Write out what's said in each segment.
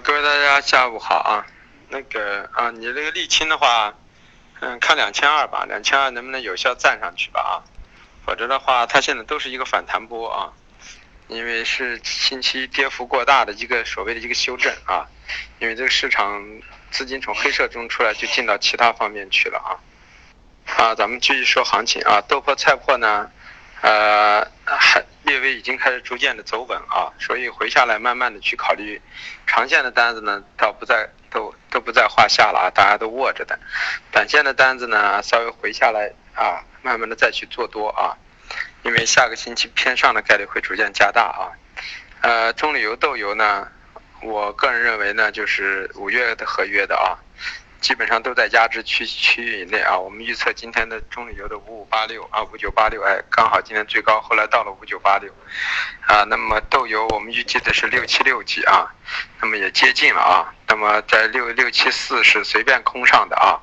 各位大家下午好啊。那个啊，你这个沥青的话，嗯，看两千二吧，两千二能不能有效站上去吧啊？否则的话，它现在都是一个反弹波啊，因为是近期跌幅过大的一个所谓的一个修正啊，因为这个市场资金从黑色中出来，就进到其他方面去了啊。啊，咱们继续说行情啊，豆粕菜粕呢？呃，还略微已经开始逐渐的走稳啊，所以回下来慢慢的去考虑长线的单子呢，倒不在都都不在话下了啊，大家都握着的，短线的单子呢稍微回下来啊，慢慢的再去做多啊，因为下个星期偏上的概率会逐渐加大啊，呃，中旅游豆油呢，我个人认为呢就是五月的合约的啊。基本上都在压制区区域以内啊，我们预测今天的中旅游的五五八六啊，五九八六，哎，刚好今天最高，后来到了五九八六，啊，那么豆油我们预计的是六七六几啊，那么也接近了啊，那么在六六七四是随便空上的啊，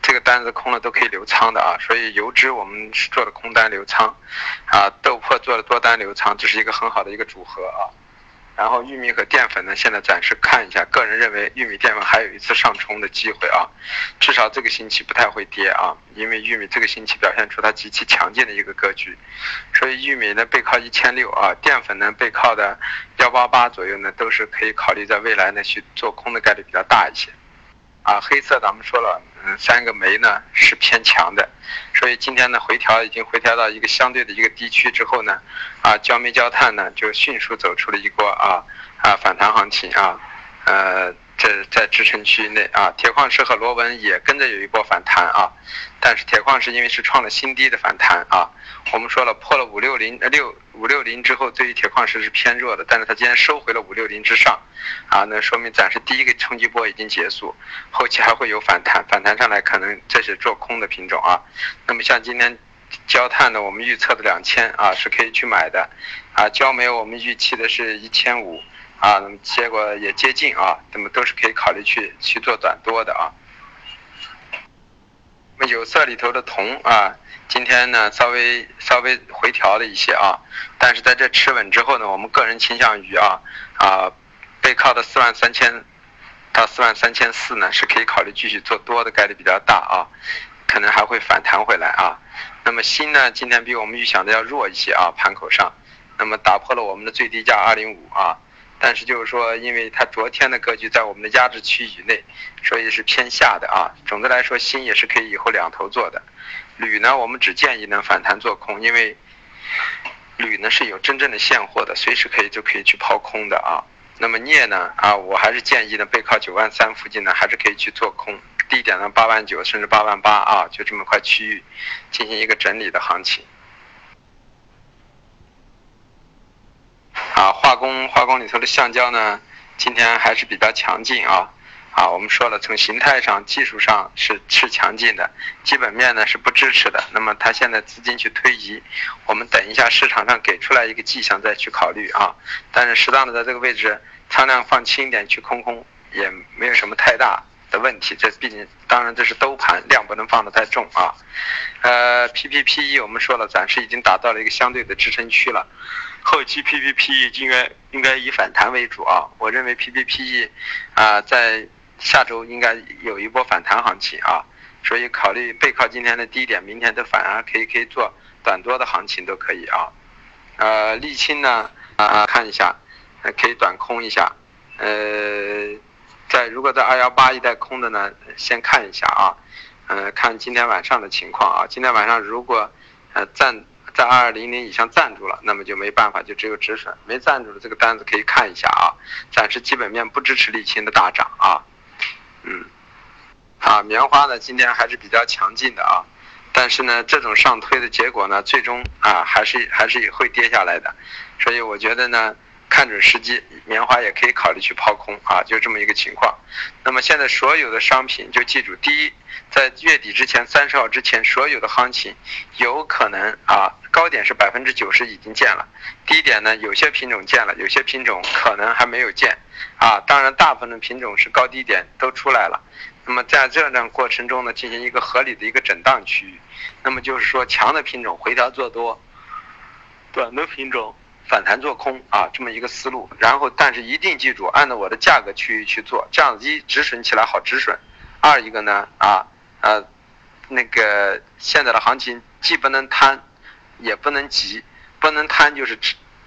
这个单子空了都可以留仓的啊，所以油脂我们是做的空单留仓，啊，豆粕做的多单留仓，这是一个很好的一个组合啊。然后玉米和淀粉呢，现在暂时看一下，个人认为玉米淀粉还有一次上冲的机会啊，至少这个星期不太会跌啊，因为玉米这个星期表现出它极其强劲的一个格局，所以玉米呢背靠一千六啊，淀粉呢背靠的幺八八左右呢，都是可以考虑在未来呢去做空的概率比较大一些。啊，黑色咱们说了，嗯，三个煤呢是偏强的，所以今天呢回调已经回调到一个相对的一个低区之后呢，啊，焦煤焦炭呢就迅速走出了一波啊啊反弹行情啊，呃。这在支撑区域内啊，铁矿石和螺纹也跟着有一波反弹啊，但是铁矿石因为是创了新低的反弹啊，我们说了破了五六零呃六五六零之后，对于铁矿石是偏弱的，但是它今天收回了五六零之上，啊，那说明暂时第一个冲击波已经结束，后期还会有反弹，反弹上来可能这是做空的品种啊，那么像今天焦炭呢，我们预测的两千啊是可以去买的，啊焦煤我们预期的是一千五。啊，那么结果也接近啊，那么都是可以考虑去去做短多的啊。那么有色里头的铜啊，今天呢稍微稍微回调了一些啊，但是在这吃稳之后呢，我们个人倾向于啊啊背靠的四万三千到四万三千四呢，是可以考虑继续做多的概率比较大啊，可能还会反弹回来啊。那么锌呢，今天比我们预想的要弱一些啊，盘口上，那么打破了我们的最低价二零五啊。但是就是说，因为它昨天的格局在我们的压制区域内，所以是偏下的啊。总的来说，锌也是可以以后两头做的。铝呢，我们只建议能反弹做空，因为铝呢是有真正的现货的，随时可以就可以去抛空的啊。那么镍呢，啊，我还是建议呢背靠九万三附近呢，还是可以去做空，低点呢八万九甚至八万八啊，就这么块区域进行一个整理的行情。啊，化工化工里头的橡胶呢，今天还是比较强劲啊。啊，我们说了，从形态上、技术上是是强劲的，基本面呢是不支持的。那么它现在资金去推移，我们等一下市场上给出来一个迹象再去考虑啊。但是适当的在这个位置仓量放轻一点去空空，也没有什么太大的问题。这毕竟当然这是兜盘，量不能放得太重啊。呃，PPPE 我们说了，暂时已经达到了一个相对的支撑区了。后期 PPPE 应该应该以反弹为主啊，我认为 PPPE 啊在下周应该有一波反弹行情啊，所以考虑背靠今天的低点，明天的反而可以可以做短多的行情都可以啊。呃，沥青呢啊看一下，可以短空一下，呃，在如果在二幺八一带空的呢，先看一下啊，嗯，看今天晚上的情况啊，今天晚上如果呃暂。在二二零零以上站住了，那么就没办法，就只有止损。没站住的这个单子可以看一下啊，暂时基本面不支持沥青的大涨啊。嗯，啊，棉花呢今天还是比较强劲的啊，但是呢这种上推的结果呢，最终啊还是还是会跌下来的，所以我觉得呢。看准时机，棉花也可以考虑去抛空啊，就这么一个情况。那么现在所有的商品就记住，第一，在月底之前三十号之前，所有的行情有可能啊高点是百分之九十已经见了，低点呢有些品种见了，有些品种可能还没有见啊。当然，大部分的品种是高低点都出来了。那么在这段过程中呢，进行一个合理的一个震荡区域。那么就是说，强的品种回调做多，短的品种。反弹做空啊，这么一个思路。然后，但是一定记住，按照我的价格区域去做，这样一止损起来好止损，二一个呢啊呃那个现在的行情既不能贪，也不能急，不能贪就是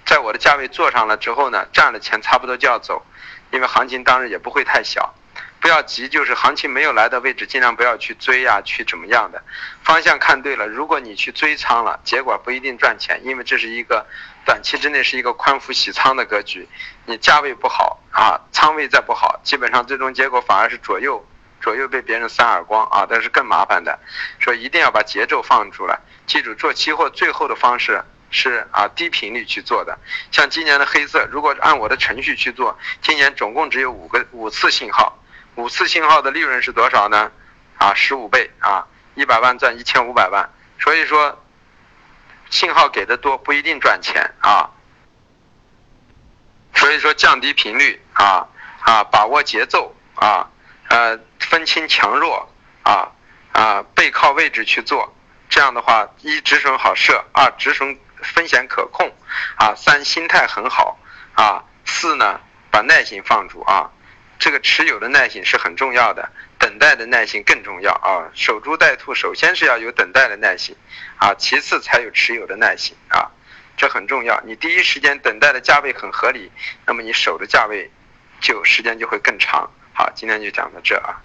在我的价位做上了之后呢，赚了钱差不多就要走，因为行情当日也不会太小。不要急，就是行情没有来的位置，尽量不要去追呀，去怎么样的方向看对了。如果你去追仓了，结果不一定赚钱，因为这是一个短期之内是一个宽幅洗仓的格局。你价位不好啊，仓位再不好，基本上最终结果反而是左右左右被别人扇耳光啊，但是更麻烦的。说一定要把节奏放出来，记住做期货最后的方式是啊低频率去做的。像今年的黑色，如果按我的程序去做，今年总共只有五个五次信号。五次信号的利润是多少呢？啊，十五倍啊，一百万赚一千五百万。所以说，信号给的多不一定赚钱啊。所以说，降低频率啊啊，把握节奏啊，呃，分清强弱啊啊，背靠位置去做。这样的话，一止损好设，二止损风险可控啊，三心态很好啊，四呢把耐心放住啊。这个持有的耐心是很重要的，等待的耐心更重要啊！守株待兔，首先是要有等待的耐心，啊，其次才有持有的耐心啊，这很重要。你第一时间等待的价位很合理，那么你守的价位就时间就会更长。好，今天就讲到这啊。